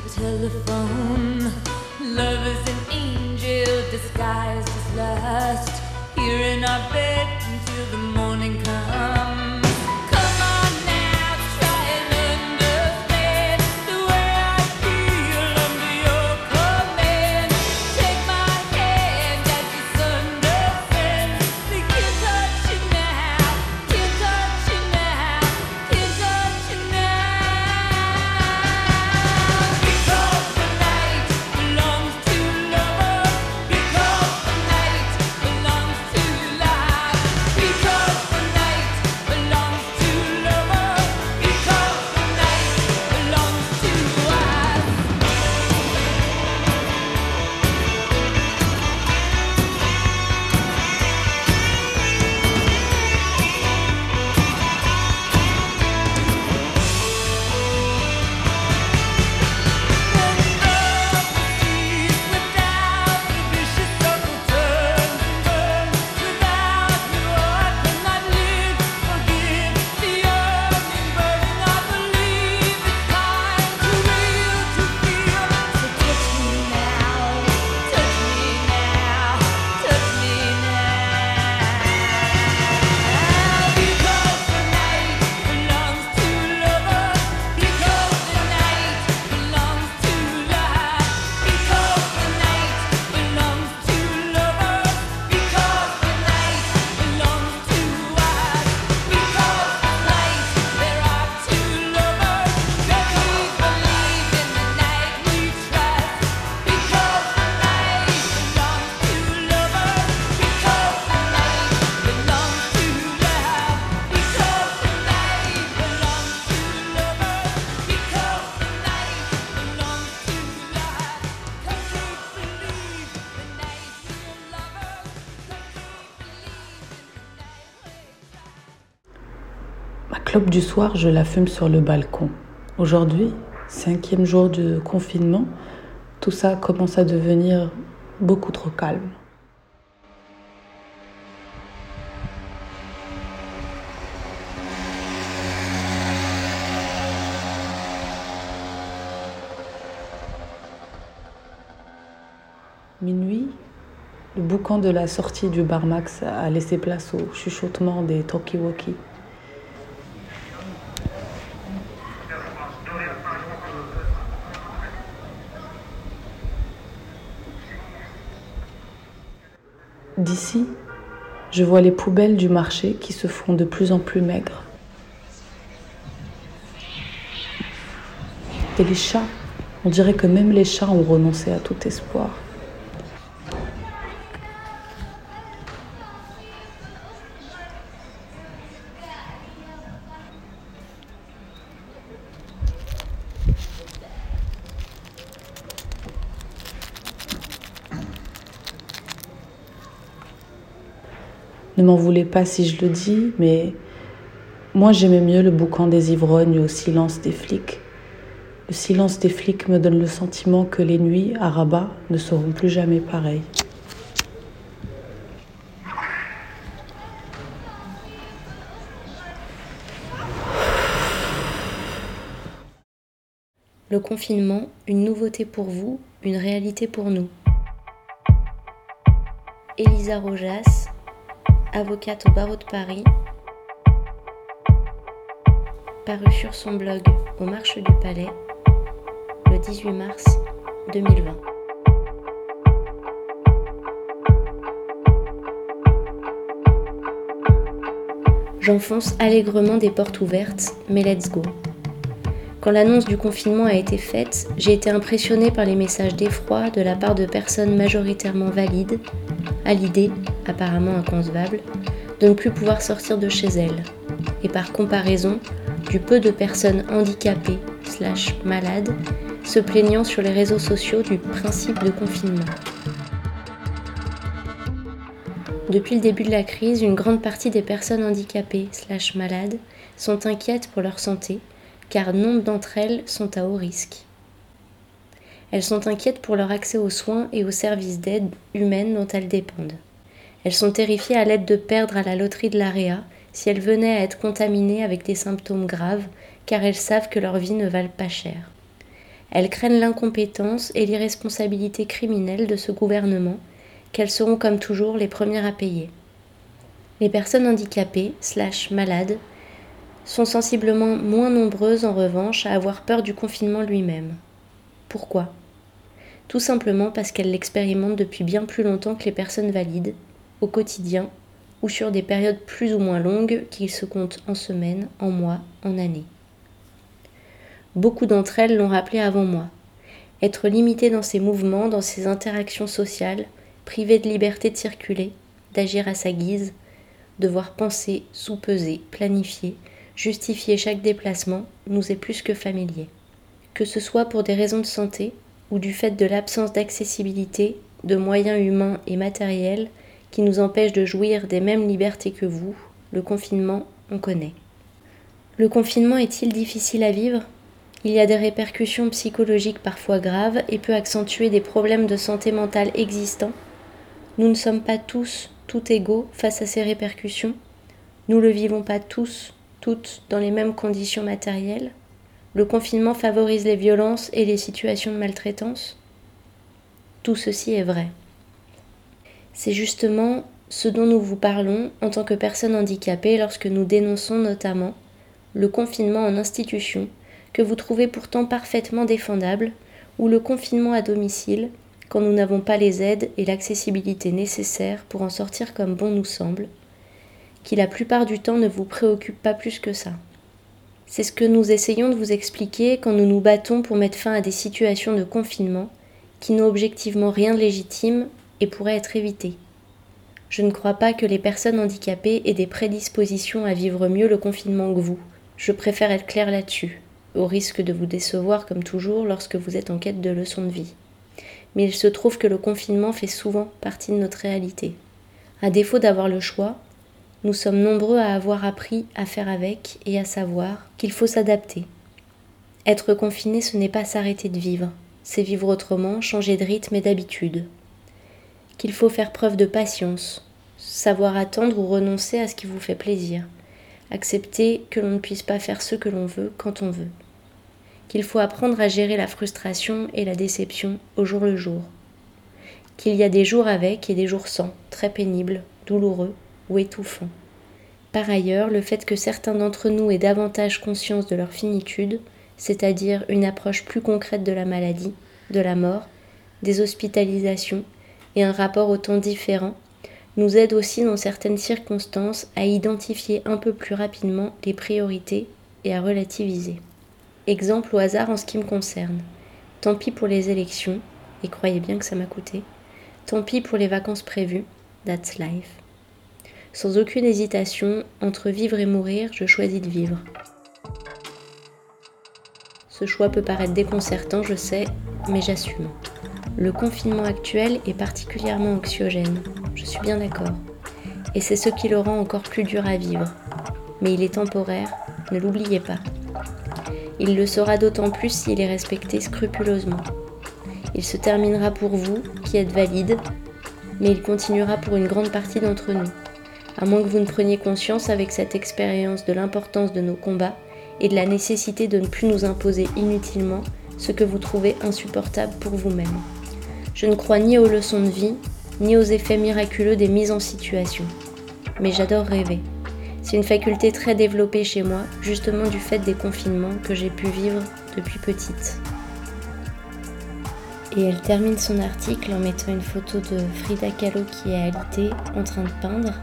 The telephone. Love is an angel disguised as lust. Here in our bed until the morning comes. Du soir, je la fume sur le balcon. Aujourd'hui, cinquième jour de confinement, tout ça commence à devenir beaucoup trop calme. Minuit, le boucan de la sortie du bar Max a laissé place au chuchotement des talkie-walkie. D'ici, je vois les poubelles du marché qui se font de plus en plus maigres. Et les chats, on dirait que même les chats ont renoncé à tout espoir. Ne m'en voulez pas si je le dis, mais moi j'aimais mieux le boucan des ivrognes au silence des flics. Le silence des flics me donne le sentiment que les nuits à Rabat ne seront plus jamais pareilles. Le confinement, une nouveauté pour vous, une réalité pour nous. Elisa Rojas, avocate au barreau de Paris, paru sur son blog Aux Marches du Palais le 18 mars 2020. J'enfonce allègrement des portes ouvertes, mais let's go. Quand l'annonce du confinement a été faite, j'ai été impressionnée par les messages d'effroi de la part de personnes majoritairement valides, à l'idée, apparemment inconcevable, de ne plus pouvoir sortir de chez elles, et par comparaison, du peu de personnes handicapées slash malades se plaignant sur les réseaux sociaux du principe de confinement. Depuis le début de la crise, une grande partie des personnes handicapées slash malades sont inquiètes pour leur santé, car nombre d'entre elles sont à haut risque. Elles sont inquiètes pour leur accès aux soins et aux services d'aide humaine dont elles dépendent. Elles sont terrifiées à l'aide de perdre à la loterie de l'AREA si elles venaient à être contaminées avec des symptômes graves, car elles savent que leur vie ne valent pas cher. Elles craignent l'incompétence et l'irresponsabilité criminelle de ce gouvernement, qu'elles seront comme toujours les premières à payer. Les personnes handicapées, slash malades, sont sensiblement moins nombreuses en revanche à avoir peur du confinement lui-même. Pourquoi? Tout simplement parce qu'elles l'expérimentent depuis bien plus longtemps que les personnes valides, au quotidien ou sur des périodes plus ou moins longues qui se comptent en semaines, en mois, en années. Beaucoup d'entre elles l'ont rappelé avant moi. Être limité dans ses mouvements, dans ses interactions sociales, privé de liberté de circuler, d'agir à sa guise, devoir penser, sous-peser, planifier, justifier chaque déplacement, nous est plus que familier. Que ce soit pour des raisons de santé ou du fait de l'absence d'accessibilité, de moyens humains et matériels qui nous empêchent de jouir des mêmes libertés que vous, le confinement, on connaît. Le confinement est-il difficile à vivre? Il y a des répercussions psychologiques parfois graves et peut accentuer des problèmes de santé mentale existants. Nous ne sommes pas tous, tout égaux face à ces répercussions. Nous le vivons pas tous, toutes dans les mêmes conditions matérielles. Le confinement favorise les violences et les situations de maltraitance. Tout ceci est vrai. C'est justement ce dont nous vous parlons en tant que personnes handicapées lorsque nous dénonçons notamment le confinement en institution, que vous trouvez pourtant parfaitement défendable, ou le confinement à domicile, quand nous n'avons pas les aides et l'accessibilité nécessaires pour en sortir comme bon nous semble, qui la plupart du temps ne vous préoccupe pas plus que ça. C'est ce que nous essayons de vous expliquer quand nous nous battons pour mettre fin à des situations de confinement qui n'ont objectivement rien de légitime et pourraient être évitées. Je ne crois pas que les personnes handicapées aient des prédispositions à vivre mieux le confinement que vous. Je préfère être claire là-dessus, au risque de vous décevoir comme toujours lorsque vous êtes en quête de leçons de vie. Mais il se trouve que le confinement fait souvent partie de notre réalité. À défaut d'avoir le choix, nous sommes nombreux à avoir appris à faire avec et à savoir qu'il faut s'adapter. Être confiné, ce n'est pas s'arrêter de vivre, c'est vivre autrement, changer de rythme et d'habitude. Qu'il faut faire preuve de patience, savoir attendre ou renoncer à ce qui vous fait plaisir, accepter que l'on ne puisse pas faire ce que l'on veut quand on veut. Qu'il faut apprendre à gérer la frustration et la déception au jour le jour. Qu'il y a des jours avec et des jours sans, très pénibles, douloureux ou étouffants. Par ailleurs, le fait que certains d'entre nous aient davantage conscience de leur finitude, c'est-à-dire une approche plus concrète de la maladie, de la mort, des hospitalisations et un rapport au temps différent, nous aide aussi dans certaines circonstances à identifier un peu plus rapidement les priorités et à relativiser. Exemple au hasard en ce qui me concerne. Tant pis pour les élections, et croyez bien que ça m'a coûté. Tant pis pour les vacances prévues, that's life. Sans aucune hésitation, entre vivre et mourir, je choisis de vivre. Ce choix peut paraître déconcertant, je sais, mais j'assume. Le confinement actuel est particulièrement anxiogène, je suis bien d'accord. Et c'est ce qui le rend encore plus dur à vivre. Mais il est temporaire, ne l'oubliez pas. Il le sera d'autant plus s'il est respecté scrupuleusement. Il se terminera pour vous, qui êtes valide, mais il continuera pour une grande partie d'entre nous, à moins que vous ne preniez conscience avec cette expérience de l'importance de nos combats et de la nécessité de ne plus nous imposer inutilement ce que vous trouvez insupportable pour vous-même. Je ne crois ni aux leçons de vie, ni aux effets miraculeux des mises en situation. Mais j'adore rêver. C'est une faculté très développée chez moi, justement du fait des confinements que j'ai pu vivre depuis petite. Et elle termine son article en mettant une photo de Frida Kahlo qui est alitée en train de peindre.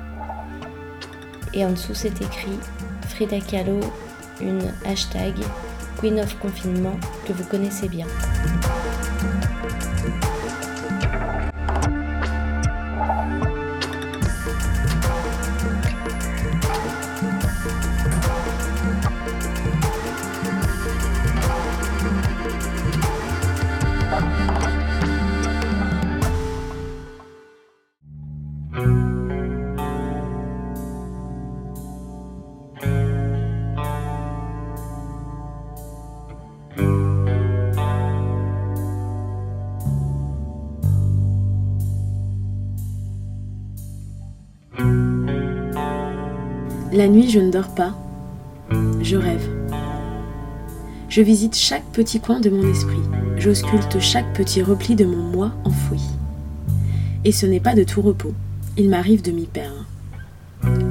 Et en dessous c'est écrit Frida Kahlo, une hashtag Queen of Confinement que vous connaissez bien. La nuit, je ne dors pas, je rêve. Je visite chaque petit coin de mon esprit. j'ausculte chaque petit repli de mon moi enfoui. Et ce n'est pas de tout repos, il m'arrive de m'y perdre,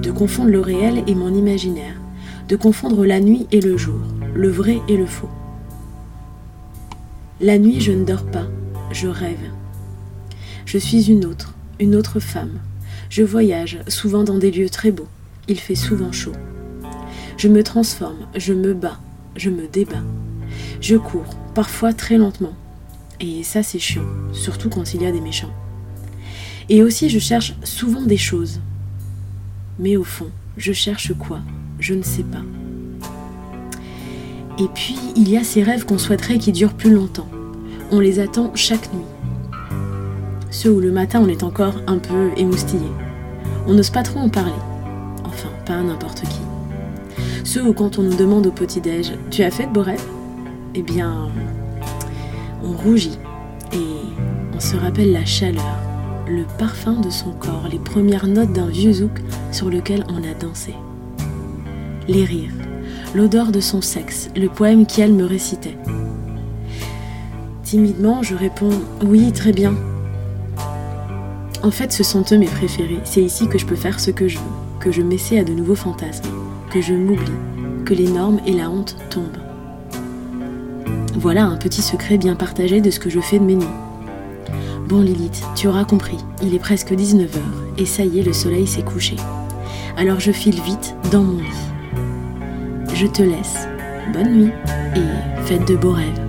de confondre le réel et mon imaginaire, de confondre la nuit et le jour, le vrai et le faux. La nuit, je ne dors pas, je rêve. Je suis une autre, une autre femme. Je voyage, souvent dans des lieux très beaux. Il fait souvent chaud. Je me transforme, je me bats, je me débats. Je cours, parfois très lentement. Et ça, c'est chiant, surtout quand il y a des méchants. Et aussi, je cherche souvent des choses. Mais au fond, je cherche quoi? Je ne sais pas. Et puis, il y a ces rêves qu'on souhaiterait qui durent plus longtemps. On les attend chaque nuit. Ceux où le matin on est encore un peu émoustillé. On n'ose pas trop en parler. Pas n'importe qui. Ceux où quand on nous demande au petit-déj Tu as fait de beaux Eh bien, on rougit et on se rappelle la chaleur, le parfum de son corps, les premières notes d'un vieux zouk sur lequel on a dansé. Les rires, l'odeur de son sexe, le poème qu'elle me récitait. Timidement, je réponds Oui, très bien. En fait, ce sont eux mes préférés. C'est ici que je peux faire ce que je veux, que je m'essaie à de nouveaux fantasmes, que je m'oublie, que les normes et la honte tombent. Voilà un petit secret bien partagé de ce que je fais de mes nuits. Bon Lilith, tu auras compris, il est presque 19h et ça y est, le soleil s'est couché. Alors je file vite dans mon lit. Je te laisse. Bonne nuit et faites de beaux rêves.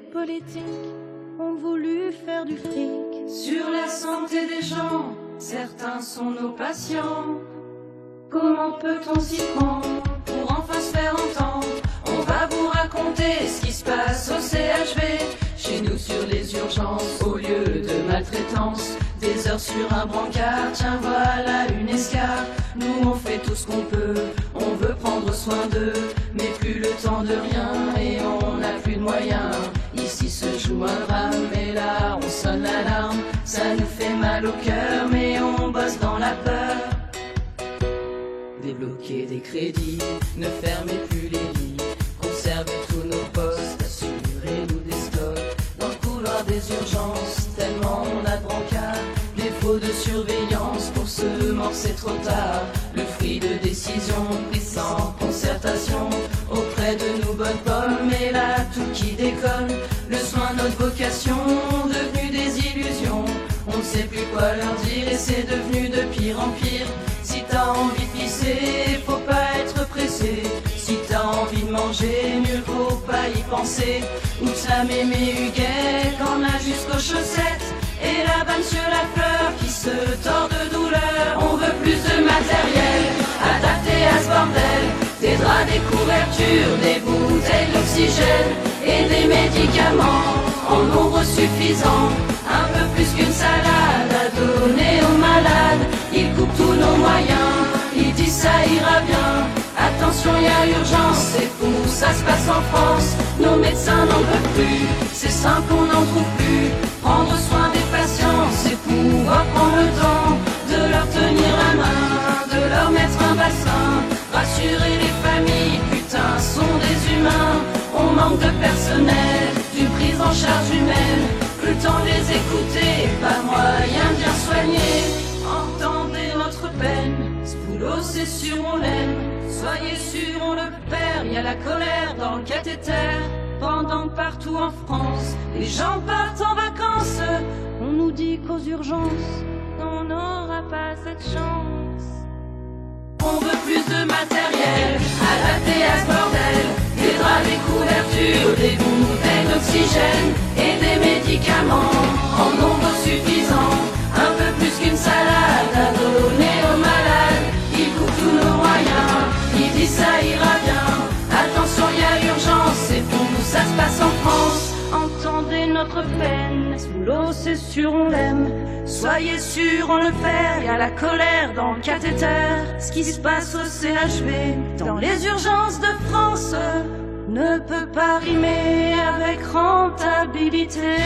Les politiques ont voulu faire du fric sur la santé des gens. Certains sont nos patients. Comment peut-on s'y prendre pour enfin se faire entendre? On va vous raconter ce qui se passe au CHV. Chez nous sur les urgences, au lieu de maltraitance, des heures sur un brancard, tiens voilà une escarpe. Nous on fait tout ce qu'on peut, on veut prendre soin d'eux, mais plus le temps de rien et on n'a plus de moyens. Ici se joue un drame et là on sonne l'alarme, ça nous fait mal au cœur, mais on bosse dans la peur. Débloquer des crédits, ne fermez plus les lits, conservez tous nos postes, assurez-nous des dans le couloir des urgences, tellement on a de brancards, défaut de surveillance pour se mort c'est trop tard, le fruit de décision pris sans devenu des illusions, on ne sait plus quoi leur dire et c'est devenu de pire en pire. Si t'as envie de pisser, faut pas être pressé. Si t'as envie de manger, mieux vaut pas y penser. Ou ça mémé Huguet qu'on a jusqu'aux chaussettes. Et la banne sur la fleur qui se tord de douleur. On veut plus de matériel adapté à ce bordel. Des draps, des couvertures, des bouteilles d'oxygène et des médicaments en nombre suffisant. Un peu plus qu'une salade à donner aux malades. Il coupe tous nos moyens, il dit ça ira bien. Attention, y a urgence, c'est fou, ça se passe en France. Nos médecins n'en peuvent plus, c'est simple, on n'en trouve plus. Prendre soin des patients, c'est pouvoir prendre le temps de leur tenir la main, de leur mettre un bassin. Rassurer les familles, putain, sont des humains. On manque de personnel, en charge humaine. Plus le temps de les écouter, pas moyen de bien soigner. Entendez notre peine, ce c'est sûr on l'aime. Soyez sûr on le perd, y a la colère dans le cathéter. Pendant partout en France, les gens partent en vacances. On nous dit qu'aux urgences, on n'aura pas cette chance. On de matériel adapté à ce bordel. Des couvertures, des bouteilles d'oxygène et des médicaments en nombre suffisant. Un peu plus qu'une salade à donner aux malades. Il coupe tous nos moyens, il dit ça ira bien. Attention, il y a urgence, c'est fou, ça se passe en France. Entendez notre peine, sous l'eau c'est sûr on l'aime. Soyez sûr on le fait, y a la colère dans le cathéter. Ce qui se passe au CHV, dans les urgences de France, ne peut pas rimer avec rentabilité.